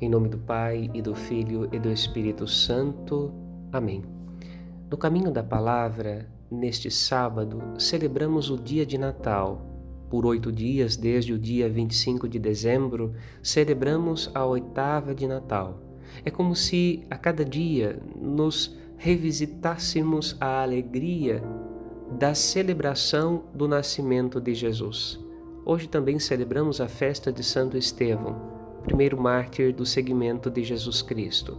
Em nome do Pai e do Filho e do Espírito Santo. Amém. No caminho da palavra, neste sábado, celebramos o dia de Natal. Por oito dias, desde o dia 25 de dezembro, celebramos a oitava de Natal. É como se a cada dia nos revisitássemos a alegria da celebração do nascimento de Jesus. Hoje também celebramos a festa de Santo Estevão primeiro mártir do segmento de Jesus Cristo.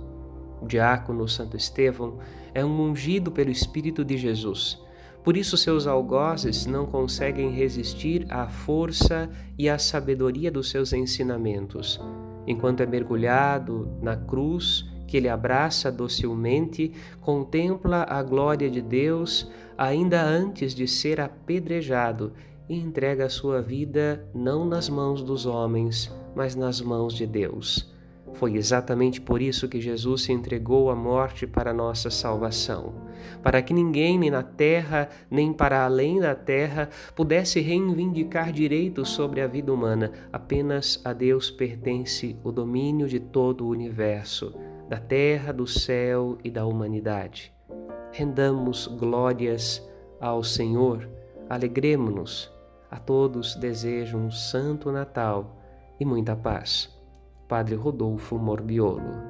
O diácono Santo Estevão é um ungido pelo Espírito de Jesus. Por isso, seus algozes não conseguem resistir à força e à sabedoria dos seus ensinamentos. Enquanto é mergulhado na cruz, que ele abraça docilmente, contempla a glória de Deus ainda antes de ser apedrejado e entrega a sua vida não nas mãos dos homens, mas nas mãos de Deus. Foi exatamente por isso que Jesus se entregou à morte para nossa salvação, para que ninguém, nem na terra, nem para além da terra, pudesse reivindicar direitos sobre a vida humana. Apenas a Deus pertence o domínio de todo o universo, da terra, do céu e da humanidade. Rendamos glórias ao Senhor, alegremos-nos a todos desejo um santo Natal e muita paz. Padre Rodolfo Morbiolo